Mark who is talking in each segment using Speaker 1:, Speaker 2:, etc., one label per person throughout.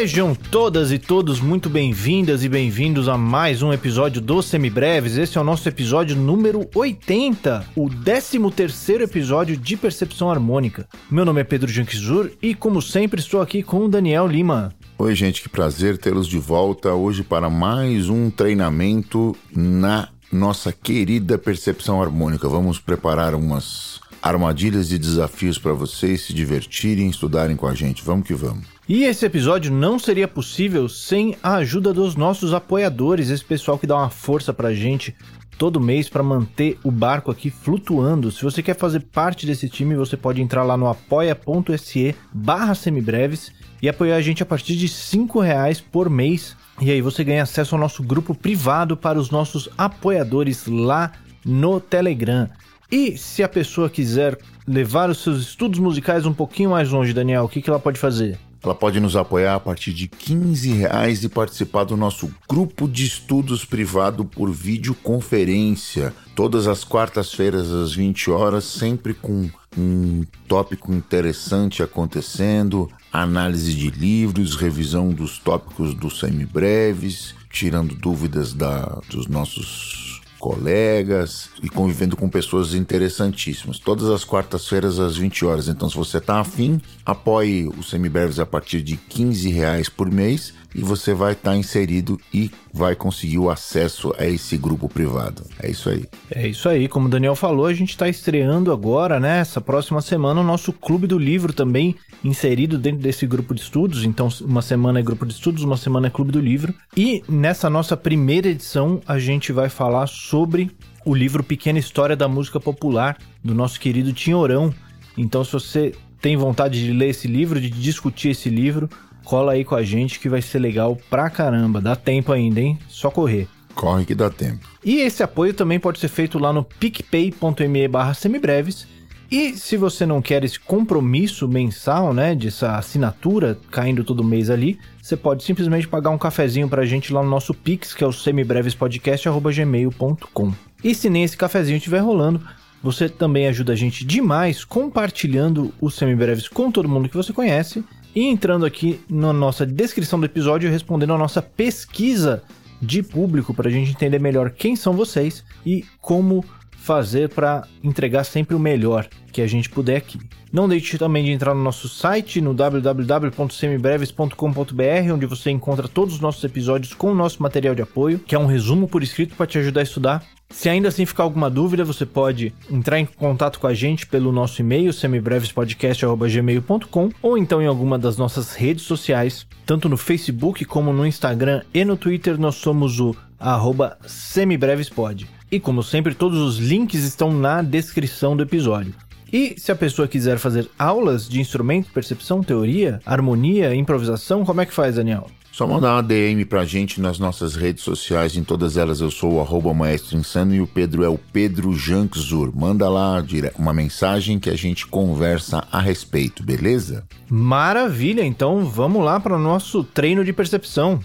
Speaker 1: Sejam todas e todos muito bem-vindas e bem-vindos a mais um episódio do Semibreves. Esse é o nosso episódio número 80, o 13º episódio de Percepção Harmônica. Meu nome é Pedro Janquizur e, como sempre, estou aqui com o Daniel Lima.
Speaker 2: Oi, gente, que prazer tê-los de volta hoje para mais um treinamento na nossa querida Percepção Harmônica. Vamos preparar umas armadilhas e desafios para vocês se divertirem estudarem com a gente. Vamos que vamos.
Speaker 1: E esse episódio não seria possível sem a ajuda dos nossos apoiadores, esse pessoal que dá uma força pra gente todo mês para manter o barco aqui flutuando. Se você quer fazer parte desse time, você pode entrar lá no apoia.se barra semibreves e apoiar a gente a partir de cinco reais por mês. E aí você ganha acesso ao nosso grupo privado para os nossos apoiadores lá no Telegram. E se a pessoa quiser levar os seus estudos musicais um pouquinho mais longe, Daniel, o que, que ela pode fazer?
Speaker 2: Ela pode nos apoiar a partir de 15 reais e participar do nosso grupo de estudos privado por videoconferência. Todas as quartas-feiras às 20 horas, sempre com um tópico interessante acontecendo, análise de livros, revisão dos tópicos dos semibreves, tirando dúvidas da, dos nossos colegas e convivendo com pessoas interessantíssimas. Todas as quartas-feiras às 20 horas. Então, se você está afim, apoie o Semibreves a partir de 15 reais por mês e você vai estar tá inserido e vai conseguir o acesso a esse grupo privado. É isso aí.
Speaker 1: É isso aí. Como o Daniel falou, a gente está estreando agora, né? Essa próxima semana, o nosso Clube do Livro também inserido dentro desse grupo de estudos. Então, uma semana é grupo de estudos, uma semana é Clube do Livro. E nessa nossa primeira edição, a gente vai falar sobre o livro Pequena História da Música Popular, do nosso querido Tinhorão. Então, se você tem vontade de ler esse livro, de discutir esse livro, cola aí com a gente que vai ser legal pra caramba. Dá tempo ainda, hein? Só correr.
Speaker 2: Corre que dá tempo.
Speaker 1: E esse apoio também pode ser feito lá no picpay.me barra semibreves. E se você não quer esse compromisso mensal, né, dessa assinatura caindo todo mês ali, você pode simplesmente pagar um cafezinho pra gente lá no nosso Pix, que é o semibrevespodcast.gmail.com. E se nem esse cafezinho estiver rolando, você também ajuda a gente demais compartilhando os semibreves com todo mundo que você conhece e entrando aqui na nossa descrição do episódio respondendo a nossa pesquisa de público para a gente entender melhor quem são vocês e como fazer para entregar sempre o melhor que a gente puder aqui. Não deixe também de entrar no nosso site no www.semibreves.com.br, onde você encontra todos os nossos episódios com o nosso material de apoio, que é um resumo por escrito para te ajudar a estudar. Se ainda assim ficar alguma dúvida, você pode entrar em contato com a gente pelo nosso e-mail semibrevespodcast@gmail.com ou então em alguma das nossas redes sociais, tanto no Facebook como no Instagram e no Twitter, nós somos o arroba semibrevespod. E como sempre, todos os links estão na descrição do episódio. E se a pessoa quiser fazer aulas de instrumento, percepção, teoria, harmonia, improvisação, como é que faz, Daniel?
Speaker 2: Só mandar uma DM pra gente nas nossas redes sociais, em todas elas eu sou o arroba maestro insano e o Pedro é o Pedro Jankzur. Manda lá uma mensagem que a gente conversa a respeito, beleza?
Speaker 1: Maravilha, então vamos lá para o nosso treino de percepção.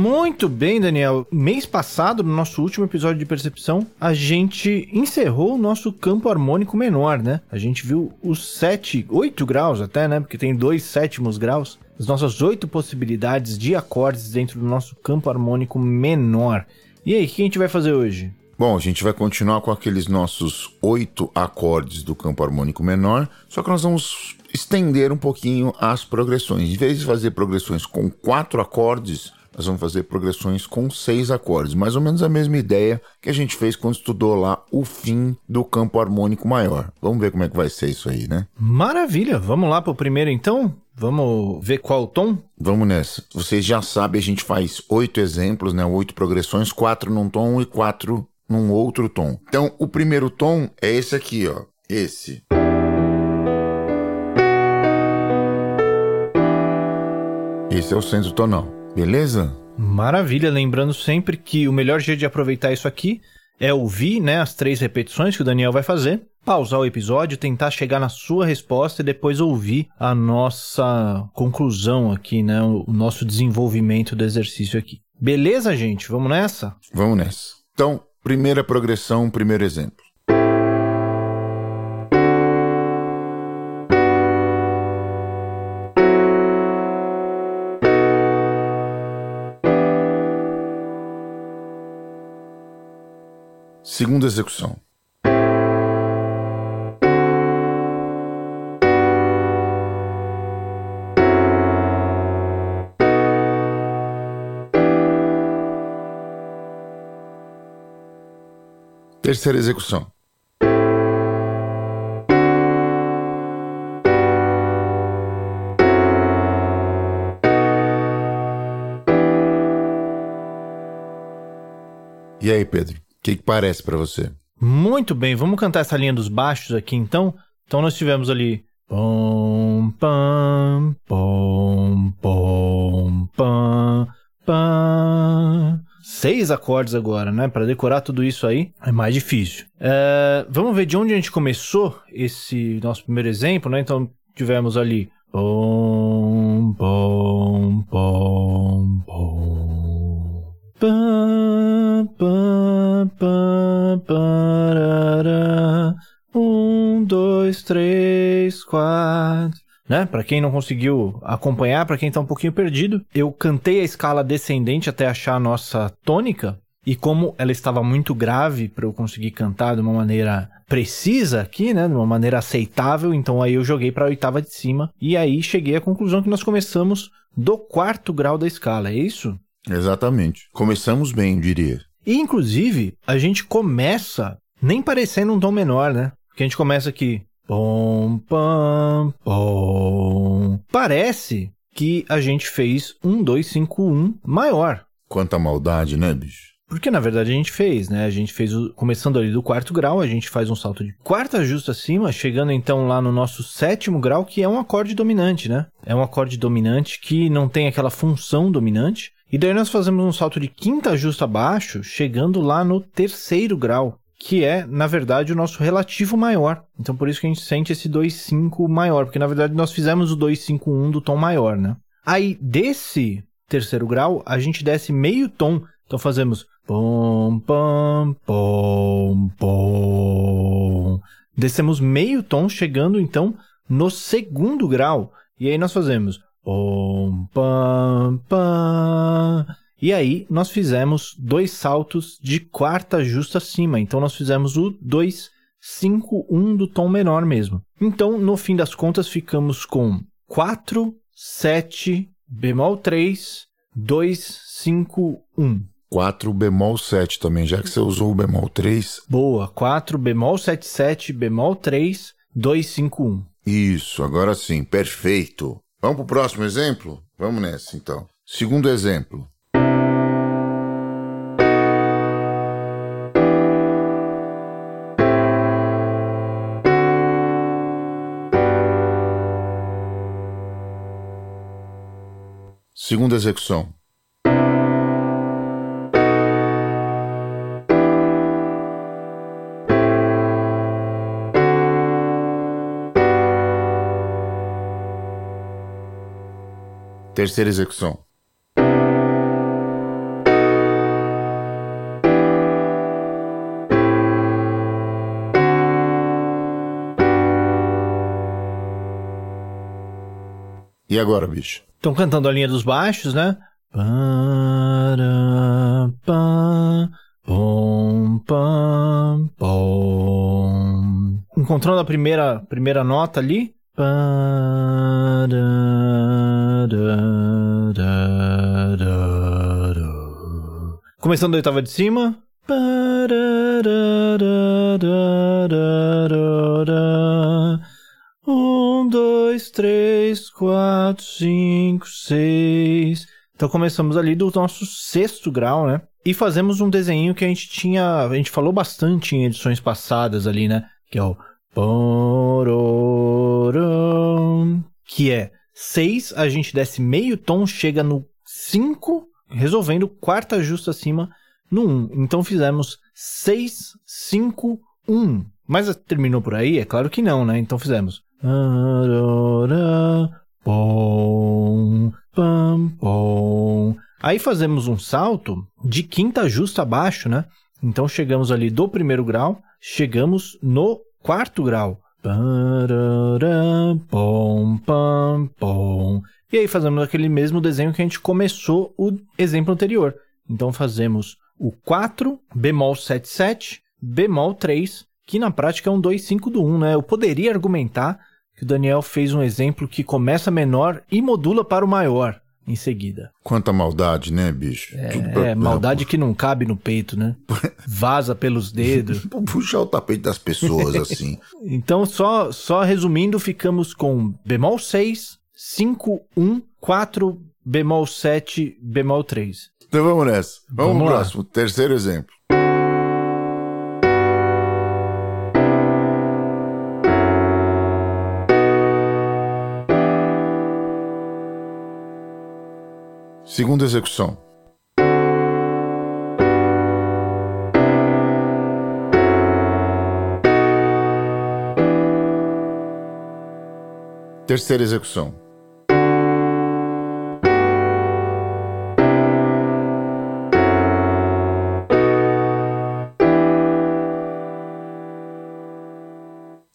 Speaker 1: Muito bem, Daniel. Mês passado, no nosso último episódio de percepção, a gente encerrou o nosso campo harmônico menor, né? A gente viu os sete, oito graus até, né? Porque tem dois sétimos graus. As nossas oito possibilidades de acordes dentro do nosso campo harmônico menor. E aí, o que a gente vai fazer hoje?
Speaker 2: Bom, a gente vai continuar com aqueles nossos oito acordes do campo harmônico menor, só que nós vamos estender um pouquinho as progressões. Em vez de fazer progressões com quatro acordes, nós vamos fazer progressões com seis acordes, mais ou menos a mesma ideia que a gente fez quando estudou lá o fim do campo harmônico maior. Vamos ver como é que vai ser isso aí, né?
Speaker 1: Maravilha! Vamos lá para o primeiro então? Vamos ver qual tom?
Speaker 2: Vamos nessa. Vocês já sabem, a gente faz oito exemplos, né? Oito progressões, quatro num tom e quatro num outro tom. Então, o primeiro tom é esse aqui, ó. Esse. Esse é o centro tonal. Beleza?
Speaker 1: Maravilha, lembrando sempre que o melhor jeito de aproveitar isso aqui é ouvir né, as três repetições que o Daniel vai fazer, pausar o episódio, tentar chegar na sua resposta e depois ouvir a nossa conclusão aqui, né, o nosso desenvolvimento do exercício aqui. Beleza, gente? Vamos nessa?
Speaker 2: Vamos nessa. Então, primeira progressão, primeiro exemplo. Segunda execução. Terceira execução. E aí, Pedro? O que, que parece para você?
Speaker 1: Muito bem, vamos cantar essa linha dos baixos aqui então. Então nós tivemos ali pom pam pom pom pam pam seis acordes agora, né? Para decorar tudo isso aí é mais difícil. É, vamos ver de onde a gente começou esse nosso primeiro exemplo, né? Então tivemos ali pom pom pom pom pam pam parará um dois três quatro né? Para quem não conseguiu acompanhar, para quem tá um pouquinho perdido, eu cantei a escala descendente até achar a nossa tônica. E como ela estava muito grave para eu conseguir cantar de uma maneira precisa aqui, né, de uma maneira aceitável, então aí eu joguei para a oitava de cima e aí cheguei à conclusão que nós começamos do quarto grau da escala, é isso?
Speaker 2: Exatamente. Começamos bem, diria.
Speaker 1: E inclusive, a gente começa nem parecendo um tom menor, né? Porque a gente começa aqui Pom, pam, pom. Parece que a gente fez um 251 maior.
Speaker 2: Quanta maldade, né, bicho?
Speaker 1: Porque na verdade a gente fez, né? A gente fez, o, começando ali do quarto grau, a gente faz um salto de quarta justa acima, chegando então lá no nosso sétimo grau, que é um acorde dominante, né? É um acorde dominante que não tem aquela função dominante. E daí nós fazemos um salto de quinta justa abaixo, chegando lá no terceiro grau, que é, na verdade, o nosso relativo maior. Então, por isso que a gente sente esse 2,5 maior, porque na verdade nós fizemos o 2,5,1 do tom maior, né? Aí, desse terceiro grau, a gente desce meio tom. Então, fazemos pom, pom, pom, pom. Descemos meio tom, chegando então no segundo grau. E aí nós fazemos pom, pam, pam. E aí nós fizemos dois saltos de quarta justa acima. Então nós fizemos o 2, 5, 1 do tom menor mesmo. Então, no fim das contas, ficamos com 4, 7, bemol 3, 2, 5, 1.
Speaker 2: 4 bemol 7 também, já que você usou o bemol 3.
Speaker 1: Boa, 4 bemol 7, 7, bemol 3, 2, 5, 1.
Speaker 2: Isso, agora sim, perfeito. Vamos para o próximo exemplo? Vamos nessa então. Segundo exemplo. Segunda execução. Terceira execução. E agora, bicho?
Speaker 1: Estão cantando a linha dos baixos, né? Encontrando a primeira, primeira nota ali. Começando da oitava de cima. Um, dois, três, quatro, cinco, seis. Então começamos ali do nosso sexto grau, né? E fazemos um desenho que a gente tinha. A gente falou bastante em edições passadas ali, né? Que é o. Que é 6, a gente desce meio tom, chega no 5, resolvendo quarta justa acima no 1. Um. Então fizemos 6, 5, 1. Mas terminou por aí? É claro que não, né? Então fizemos. Aí fazemos um salto de quinta justa abaixo, né? Então chegamos ali do primeiro grau, chegamos no quarto grau. E aí fazemos aquele mesmo desenho que a gente começou o exemplo anterior. Então fazemos o 4, bemol 7, 7, bemol 3, que na prática é um 2-5 do 1, né? Eu poderia argumentar que o Daniel fez um exemplo que começa menor e modula para o maior em seguida.
Speaker 2: Quanta maldade, né, bicho?
Speaker 1: É, pra... é maldade que não cabe no peito, né? Vaza pelos dedos.
Speaker 2: Puxar o tapete das pessoas assim.
Speaker 1: então, só, só resumindo, ficamos com bemol 6, 5, 1, 4, bemol 7, bemol 3.
Speaker 2: Então vamos nessa. Vamos, vamos pro próximo. Terceiro exemplo. Segunda execução. Terceira execução.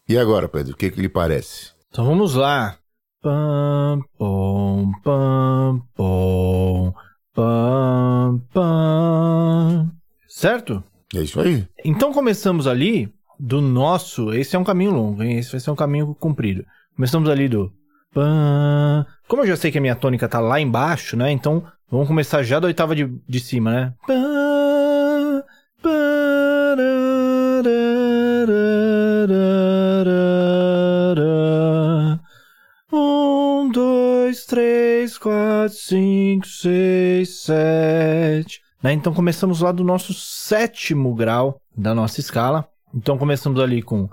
Speaker 2: E agora, Pedro, o que, que lhe parece?
Speaker 1: Então vamos lá. Pam, pom, pam, pom, pam, pam. Certo?
Speaker 2: É isso aí.
Speaker 1: Então começamos ali do nosso. Esse é um caminho longo, hein? Esse vai ser um caminho comprido. Começamos ali do. Como eu já sei que a minha tônica tá lá embaixo, né? Então vamos começar já da oitava de, de cima, né? Pam, dois, três, quatro, cinco, seis, sete. Né? Então começamos lá do nosso sétimo grau da nossa escala. Então começamos ali com.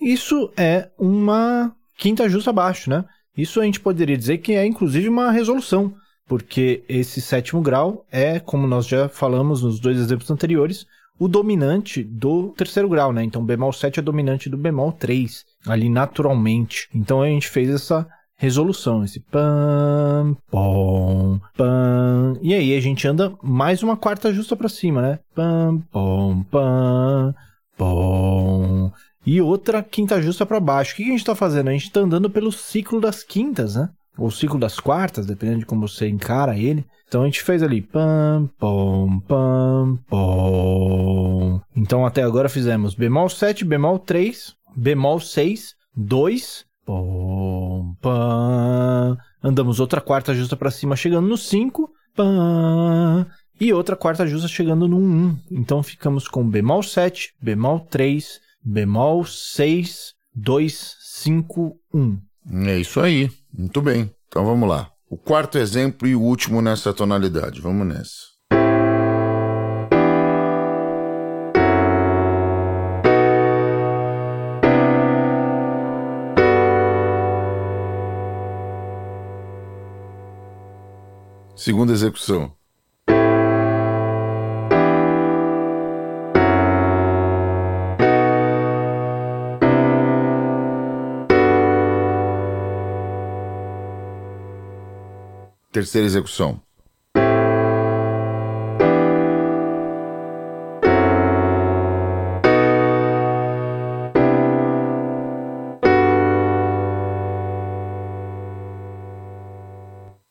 Speaker 1: Isso é uma quinta justa abaixo, né? Isso a gente poderia dizer que é inclusive uma resolução, porque esse sétimo grau é, como nós já falamos nos dois exemplos anteriores, o dominante do terceiro grau, né? Então, bemol 7 é dominante do bemol 3, ali naturalmente. Então, a gente fez essa resolução, esse pam, pom, pam. E aí, a gente anda mais uma quarta justa para cima, né? Pam, pom, pam, pom. E outra quinta justa para baixo. O que a gente está fazendo? A gente está andando pelo ciclo das quintas, né? Ou ciclo das quartas, dependendo de como você encara ele. Então a gente fez ali pam, pom, pam, pom. Então até agora fizemos bemol 7, bemol 3, bemol 6, 2, pom, pam. Andamos outra quarta justa para cima chegando no 5, pam. E outra quarta justa chegando no 1. Então ficamos com bemol 7, bemol 3, bemol 6, 2, 5, 1.
Speaker 2: É isso aí. Muito bem. Então vamos lá. O quarto exemplo e o último nessa tonalidade. Vamos nessa. Segunda execução. Terceira execução.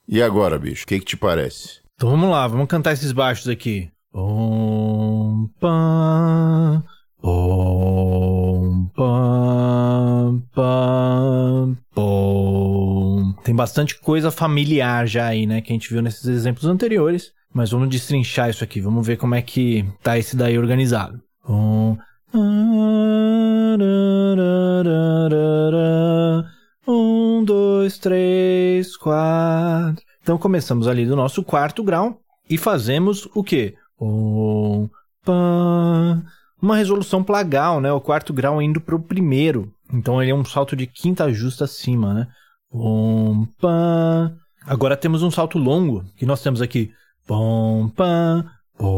Speaker 2: E agora, bicho, o que, que te parece?
Speaker 1: Então vamos lá, vamos cantar esses baixos aqui. Om, om, pam, tem bastante coisa familiar já aí, né? Que a gente viu nesses exemplos anteriores. Mas vamos destrinchar isso aqui. Vamos ver como é que tá esse daí organizado. Dois, três, quatro. Então começamos ali do nosso quarto grau e fazemos o quê? Um, pá, uma resolução plagal, né? O quarto grau indo para o primeiro. Então ele é um salto de quinta justa acima, né? Pom, pam. Agora temos um salto longo, que nós temos aqui. Pom, pam, pom,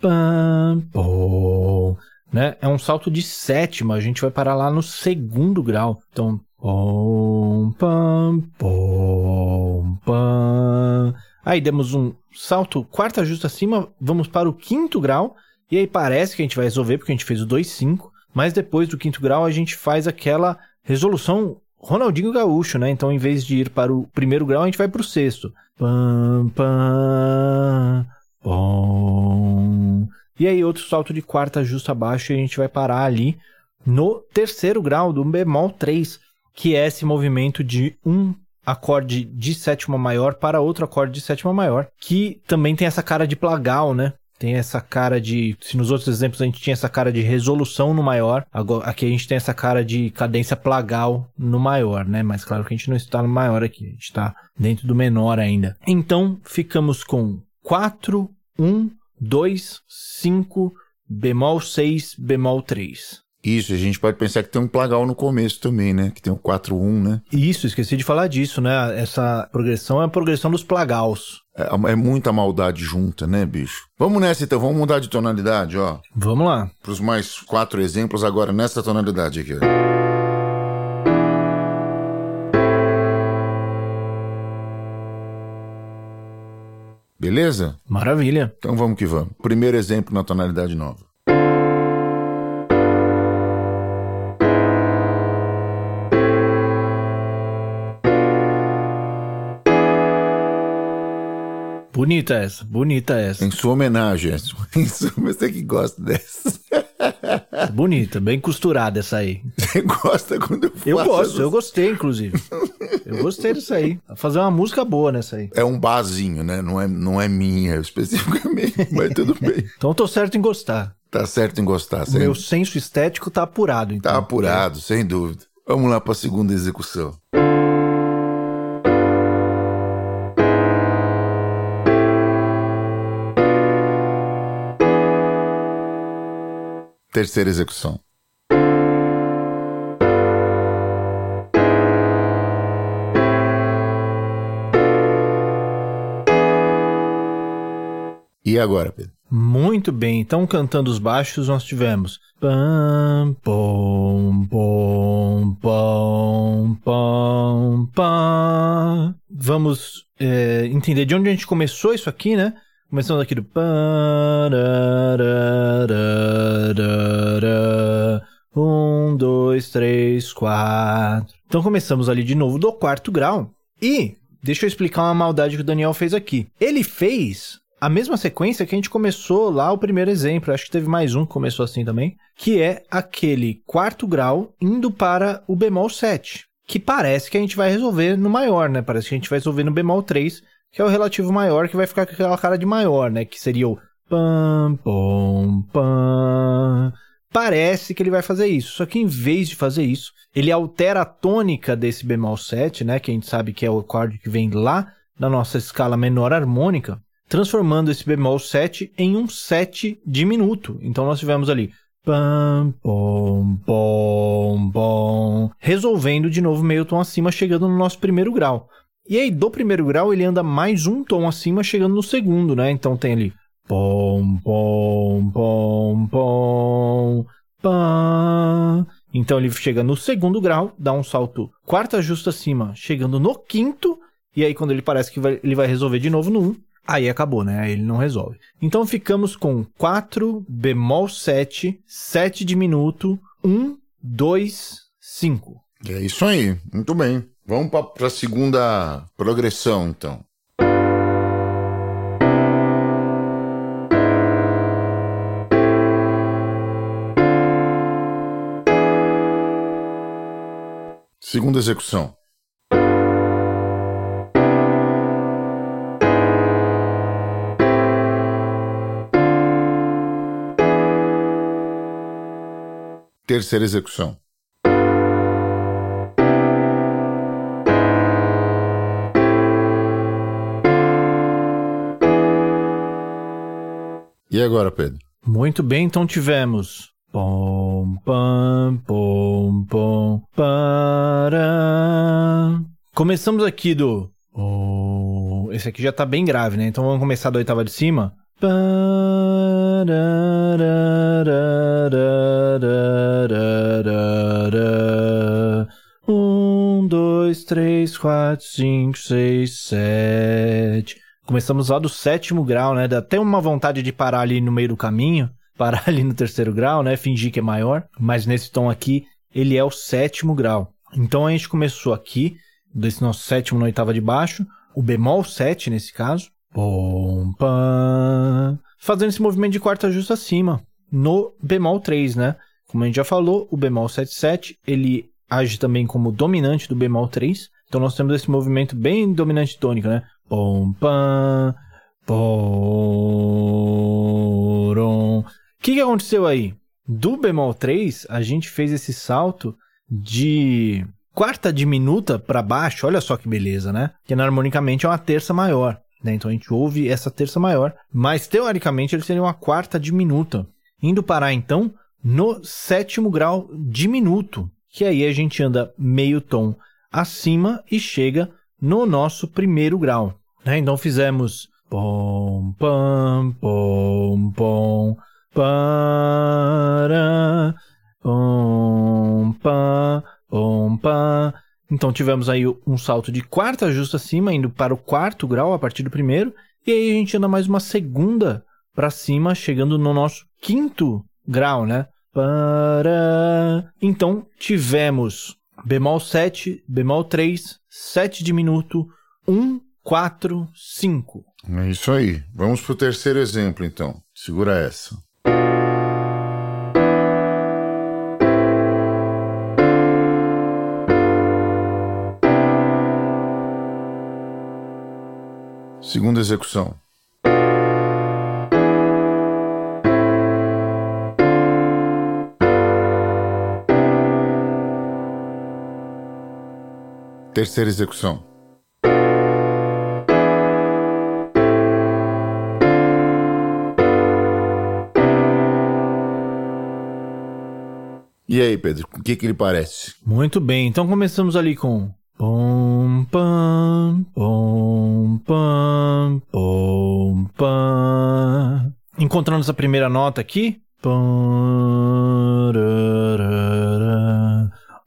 Speaker 1: pam, pom. Né? É um salto de sétima, a gente vai parar lá no segundo grau. Então, pom, pam, pom, pam. Aí demos um salto quarta justa acima, vamos para o quinto grau. E aí parece que a gente vai resolver, porque a gente fez o 2, 5. Mas depois do quinto grau, a gente faz aquela resolução Ronaldinho Gaúcho, né? Então, em vez de ir para o primeiro grau, a gente vai para o sexto. Pam, pam, pom. E aí, outro salto de quarta justa abaixo e a gente vai parar ali no terceiro grau do bemol 3, que é esse movimento de um acorde de sétima maior para outro acorde de sétima maior, que também tem essa cara de plagal, né? Tem essa cara de. Se nos outros exemplos a gente tinha essa cara de resolução no maior, agora, aqui a gente tem essa cara de cadência plagal no maior, né? Mas claro que a gente não está no maior aqui, a gente está dentro do menor ainda. Então ficamos com 4, 1, 2, 5, bemol 6, bemol 3.
Speaker 2: Isso, a gente pode pensar que tem um plagal no começo também, né? Que tem o 4-1, né?
Speaker 1: Isso, esqueci de falar disso, né? Essa progressão é a progressão dos plagaus.
Speaker 2: É, é, muita maldade junta, né, bicho? Vamos nessa então, vamos mudar de tonalidade, ó.
Speaker 1: Vamos lá.
Speaker 2: Para os mais quatro exemplos agora nessa tonalidade aqui. Beleza?
Speaker 1: Maravilha.
Speaker 2: Então vamos que vamos. Primeiro exemplo na tonalidade nova.
Speaker 1: Bonita essa, bonita essa.
Speaker 2: Em sua homenagem, em sua, você que gosta dessa.
Speaker 1: Bonita, bem costurada essa aí.
Speaker 2: Você gosta quando eu faço
Speaker 1: Eu gosto, eu gostei, inclusive. Eu gostei disso aí. Fazer uma música boa nessa aí.
Speaker 2: É um barzinho, né? Não é, não é minha especificamente, mas tudo bem.
Speaker 1: Então eu tô certo em gostar.
Speaker 2: Tá certo em gostar.
Speaker 1: O meu senso estético tá apurado, então.
Speaker 2: Tá apurado, sem dúvida. Vamos lá para a segunda execução. Terceira execução. E agora, Pedro?
Speaker 1: Muito bem. Então, cantando os baixos, nós tivemos pam, pom, pom, pom, pom, pam. Vamos é, entender de onde a gente começou isso aqui, né? Começando aqui do. Um, dois, três, quatro. Então começamos ali de novo do quarto grau. E deixa eu explicar uma maldade que o Daniel fez aqui. Ele fez a mesma sequência que a gente começou lá o primeiro exemplo. Acho que teve mais um que começou assim também. Que é aquele quarto grau indo para o bemol 7. Que parece que a gente vai resolver no maior, né? Parece que a gente vai resolver no bemol 3 que é o relativo maior, que vai ficar com aquela cara de maior, né? Que seria o pam, pom, pam. Parece que ele vai fazer isso, só que em vez de fazer isso, ele altera a tônica desse bemol 7, né? Que a gente sabe que é o acorde que vem lá da nossa escala menor harmônica, transformando esse bemol 7 em um 7 diminuto. Então nós tivemos ali pam, pom, pom, pom, resolvendo de novo meio tom acima, chegando no nosso primeiro grau. E aí, do primeiro grau, ele anda mais um tom acima, chegando no segundo, né? Então tem ali. Pom, pom, pom, pom, pam. Então ele chega no segundo grau, dá um salto quarta justa acima, chegando no quinto. E aí, quando ele parece que vai, ele vai resolver de novo no 1, um, aí acabou, né? Aí ele não resolve. Então ficamos com 4, bemol 7, 7 diminuto, 1, 2, 5.
Speaker 2: É isso aí, muito bem. Vamos para a segunda progressão, então. Segunda execução. Terceira execução. E agora, Pedro?
Speaker 1: Muito bem, então tivemos. Pom, pam, pom, pom, para. Começamos aqui do. Oh, esse aqui já tá bem grave, né? Então vamos começar da oitava de cima. Um, dois, três, quatro, cinco, seis, sete. Começamos lá do sétimo grau, né? Dá até uma vontade de parar ali no meio do caminho, parar ali no terceiro grau, né? Fingir que é maior. Mas nesse tom aqui, ele é o sétimo grau. Então a gente começou aqui, desse nosso sétimo na oitava de baixo, o bemol 7 nesse caso, pom, pam, fazendo esse movimento de quarta justa acima, no bemol 3, né? Como a gente já falou, o bemol 7,7, ele age também como dominante do bemol 3, então nós temos esse movimento bem dominante tônico, né? Pom, pam, porom. O que, que aconteceu aí? Do bemol 3, a gente fez esse salto de quarta diminuta para baixo, olha só que beleza, né? Que harmonicamente é uma terça maior, né? Então a gente ouve essa terça maior, mas teoricamente ele seria uma quarta diminuta. Indo parar então no sétimo grau diminuto, que aí a gente anda meio tom acima e chega no nosso primeiro grau. Né? Então fizemos pom, pam, pom, pom, para, pom, pam, pam. Então tivemos aí um salto de quarta justa acima, indo para o quarto grau a partir do primeiro, e aí a gente anda mais uma segunda para cima, chegando no nosso quinto grau, né? Para. Então tivemos bemol 7, bemol 3, 7 diminuto, 1, 4, 5.
Speaker 2: É isso aí. Vamos pro terceiro exemplo, então. Segura essa. Segunda execução. Terceira execução. E aí, Pedro, o que, que ele parece?
Speaker 1: Muito bem, então começamos ali com Encontrando essa primeira nota aqui.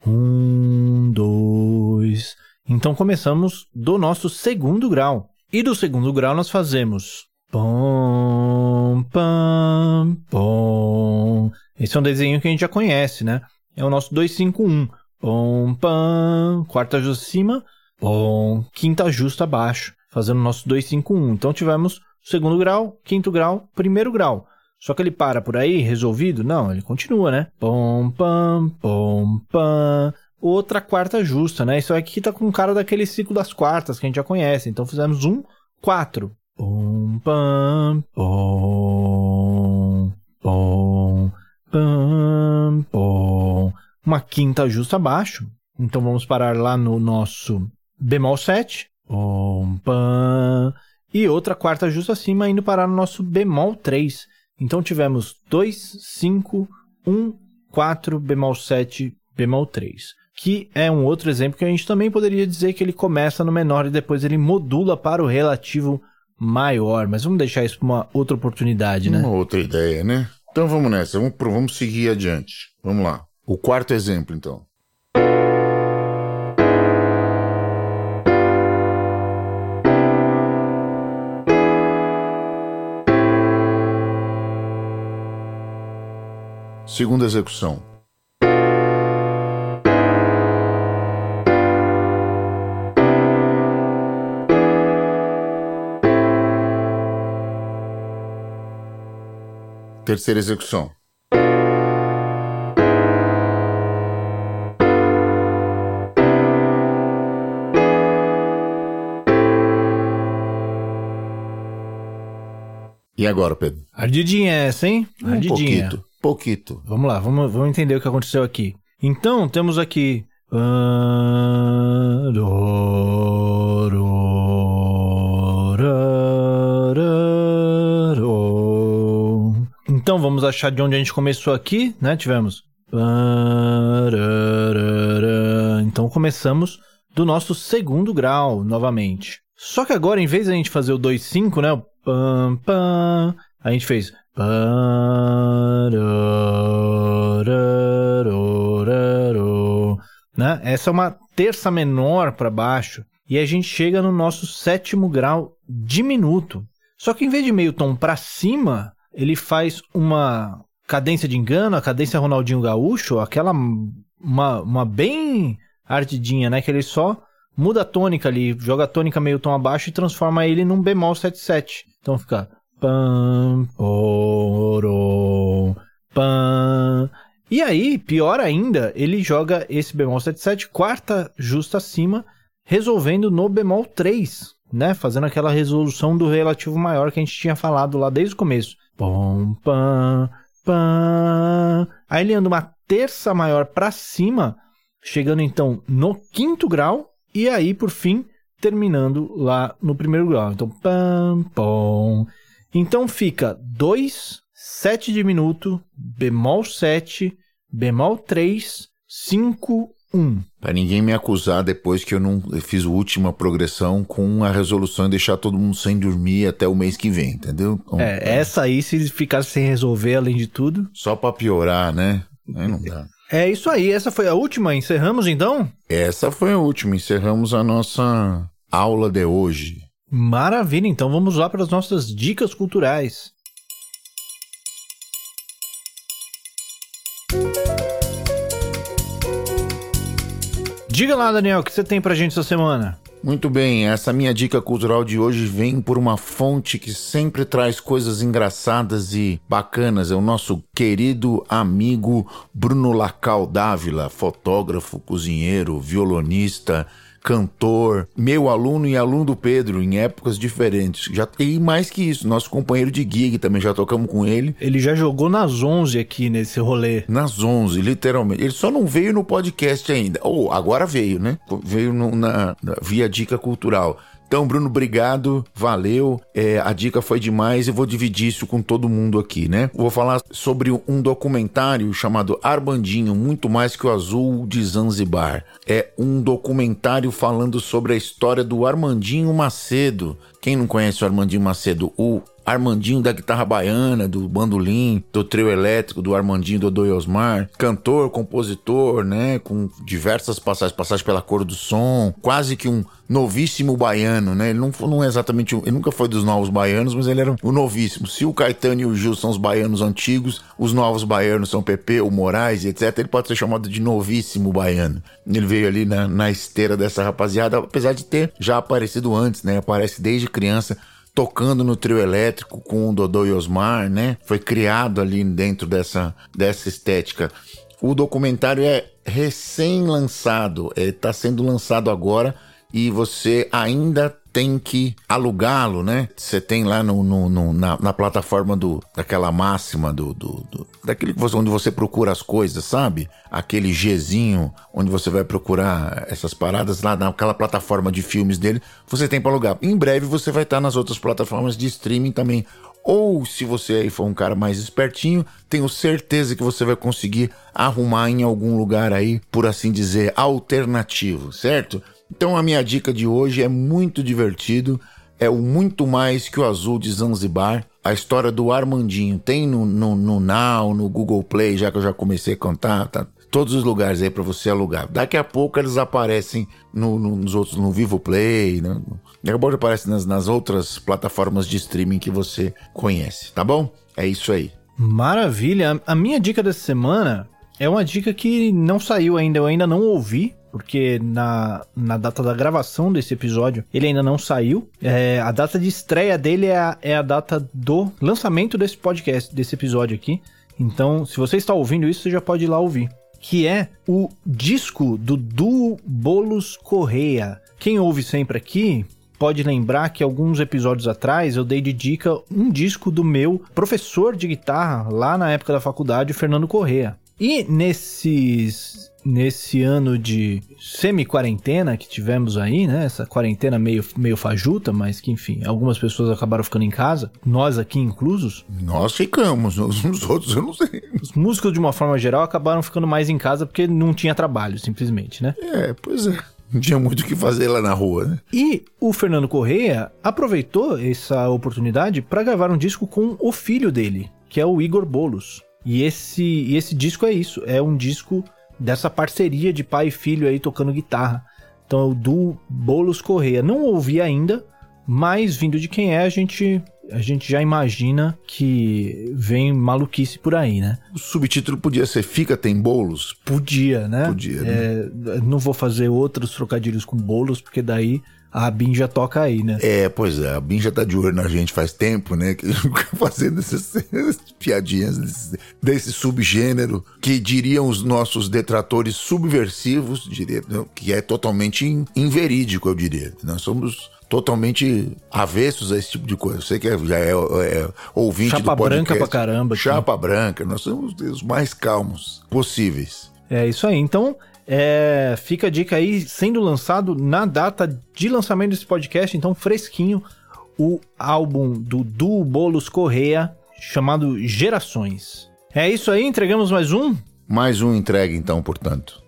Speaker 1: Um, dois. Então começamos do nosso segundo grau. E do segundo grau nós fazemos pom, pam, pom. Esse é um desenho que a gente já conhece, né? É o nosso 251. Pom, pam, quarta justa acima, pom, quinta justa abaixo, fazendo o nosso 251. Então tivemos segundo grau, quinto grau, primeiro grau. Só que ele para por aí, resolvido? Não, ele continua, né? Pom, pam, pom, pam. Outra quarta justa, né? Isso aqui tá com cara daquele ciclo das quartas que a gente já conhece. Então fizemos um, quatro. Pom, pam, pom, pom, pam, pom uma quinta justa abaixo. Então vamos parar lá no nosso bemol 7. Pom, pam, e outra quarta justa acima, indo parar no nosso bemol 3. Então tivemos 2, 5, 1, 4, bemol 7, bemol 3. Que é um outro exemplo que a gente também poderia dizer que ele começa no menor e depois ele modula para o relativo maior. Mas vamos deixar isso para uma outra oportunidade, né?
Speaker 2: Uma outra ideia, né? Então vamos nessa, vamos, vamos seguir adiante. Vamos lá. O quarto exemplo, então. Segunda execução. Terceira execução. E agora, Pedro?
Speaker 1: Ardidinha essa, hein?
Speaker 2: Ardidinha. Um pouquito.
Speaker 1: Vamos lá, vamos, vamos entender o que aconteceu aqui. Então, temos aqui... Então, vamos achar de onde a gente começou aqui, né? Tivemos... Então, começamos do nosso segundo grau, novamente. Só que agora, em vez de a gente fazer o 2,5, né? A gente fez. Né? Essa é uma terça menor para baixo. E a gente chega no nosso sétimo grau diminuto. Só que em vez de meio tom para cima, ele faz uma cadência de engano, a cadência Ronaldinho Gaúcho, aquela uma, uma bem ardidinha, né? Que ele só muda a tônica ali, joga a tônica meio tom abaixo e transforma ele num bemol 77. Então fica pam, oro, pam. E aí, pior ainda, ele joga esse bemol 77 quarta justa acima, resolvendo no bemol 3, né? Fazendo aquela resolução do relativo maior que a gente tinha falado lá desde o começo. Pom, pam, pam. Aí ele anda uma terça maior para cima, chegando então no quinto grau, e aí, por fim, terminando lá no primeiro grau. Então, pam, pom. Então fica 2, 7 diminuto, bemol 7, bemol 3, 5, 1.
Speaker 2: Para ninguém me acusar depois que eu não fiz a última progressão com a resolução e deixar todo mundo sem dormir até o mês que vem, entendeu?
Speaker 1: Então, é, essa aí, se ficasse sem resolver, além de tudo.
Speaker 2: Só para piorar, né? Aí não dá.
Speaker 1: É isso aí, essa foi a última. Encerramos então?
Speaker 2: Essa foi a última, encerramos a nossa aula de hoje.
Speaker 1: Maravilha, então vamos lá para as nossas dicas culturais. Diga lá, Daniel, o que você tem pra gente essa semana?
Speaker 2: Muito bem, essa minha dica cultural de hoje vem por uma fonte que sempre traz coisas engraçadas e bacanas. É o nosso querido amigo Bruno Lacal Dávila, fotógrafo, cozinheiro, violonista cantor, meu aluno e aluno do Pedro em épocas diferentes. Já tem mais que isso, nosso companheiro de gig também já tocamos com ele.
Speaker 1: Ele já jogou nas 11 aqui nesse rolê.
Speaker 2: Nas 11, literalmente. Ele só não veio no podcast ainda. Ou oh, agora veio, né? Veio no, na, na via dica cultural. Então, Bruno, obrigado, valeu. É, a dica foi demais e vou dividir isso com todo mundo aqui, né? Vou falar sobre um documentário chamado Armandinho, muito mais que o azul de Zanzibar. É um documentário falando sobre a história do Armandinho Macedo. Quem não conhece o Armandinho Macedo? O Armandinho da guitarra baiana, do bandolim, do trio elétrico, do Armandinho do Doi Osmar, cantor, compositor, né, com diversas passagens, passagens pela cor do som, quase que um novíssimo baiano, né? Ele não, não é exatamente, ele nunca foi dos novos baianos, mas ele era o novíssimo. Se o Caetano e o Gil são os baianos antigos, os novos baianos são Pepe, o Moraes, etc. Ele pode ser chamado de novíssimo baiano. Ele veio ali na, na esteira dessa rapaziada, apesar de ter já aparecido antes, né? Aparece desde criança tocando no trio elétrico com o Dodô e Osmar, né? Foi criado ali dentro dessa, dessa estética. O documentário é recém-lançado, está é, sendo lançado agora e você ainda tem que alugá-lo, né? Você tem lá no, no, no na, na, plataforma do, daquela máxima do, do, do daquele que você, onde você procura as coisas, sabe? Aquele Gzinho onde você vai procurar essas paradas lá naquela plataforma de filmes dele, você tem para alugar. Em breve você vai estar nas outras plataformas de streaming também. Ou se você aí for um cara mais espertinho, tenho certeza que você vai conseguir arrumar em algum lugar aí, por assim dizer, alternativo, certo? Então a minha dica de hoje é muito divertido, é o muito mais que o azul de Zanzibar. A história do Armandinho tem no, no, no Now, no Google Play, já que eu já comecei a contar, tá? Todos os lugares aí para você alugar. Daqui a pouco eles aparecem no, no, nos outros, no Vivo Play, né? daqui a pouco aparecem nas, nas outras plataformas de streaming que você conhece, tá bom? É isso aí.
Speaker 1: Maravilha. A minha dica dessa semana é uma dica que não saiu ainda, eu ainda não ouvi, porque na, na data da gravação desse episódio ele ainda não saiu. É, a data de estreia dele é a, é a data do lançamento desse podcast, desse episódio aqui. Então, se você está ouvindo isso, você já pode ir lá ouvir. Que é o disco do Duo Bolos Correia. Quem ouve sempre aqui pode lembrar que alguns episódios atrás eu dei de dica um disco do meu professor de guitarra lá na época da faculdade, Fernando Correia. E nesses nesse ano de semi-quarentena que tivemos aí, né? Essa quarentena meio, meio fajuta, mas que, enfim, algumas pessoas acabaram ficando em casa, nós aqui inclusos.
Speaker 2: Nós ficamos, os outros eu não sei.
Speaker 1: Os músicos, de uma forma geral, acabaram ficando mais em casa porque não tinha trabalho, simplesmente, né?
Speaker 2: É, pois é. Não tinha muito o que fazer lá na rua, né?
Speaker 1: E o Fernando Correia aproveitou essa oportunidade para gravar um disco com o filho dele, que é o Igor Bolos. E esse, e esse disco é isso, é um disco dessa parceria de pai e filho aí tocando guitarra. Então, do Bolos Correia. Não ouvi ainda, mas vindo de quem é, a gente a gente já imagina que vem maluquice por aí, né?
Speaker 2: O subtítulo podia ser Fica tem bolos?
Speaker 1: Podia, né?
Speaker 2: Podia, né?
Speaker 1: É, não vou fazer outros trocadilhos com bolos, porque daí a Bin já toca aí, né?
Speaker 2: É, pois é, a Bin já tá de olho na gente faz tempo, né? Fazendo essas, essas piadinhas desse, desse, subgênero que diriam os nossos detratores subversivos, diria, que é totalmente inverídico, eu diria. Nós somos totalmente avessos a esse tipo de coisa. Você que é, já é, é ouvinte
Speaker 1: Chapa
Speaker 2: do podcast.
Speaker 1: branca pra caramba.
Speaker 2: Chapa branca. Nós somos os mais calmos possíveis.
Speaker 1: É isso aí. Então, é, fica a dica aí, sendo lançado na data de lançamento desse podcast, então fresquinho, o álbum do Duo Bolos Correia, chamado Gerações. É isso aí, entregamos mais um?
Speaker 2: Mais um entregue então, portanto.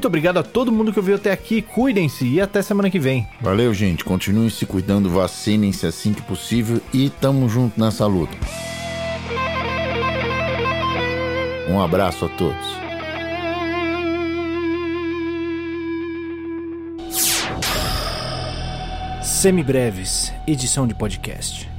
Speaker 1: muito obrigado a todo mundo que ouviu até aqui. Cuidem-se e até semana que vem.
Speaker 2: Valeu, gente. Continuem se cuidando, vacinem-se assim que possível e tamo junto nessa luta. Um abraço a todos.
Speaker 1: Semibreves, edição de podcast.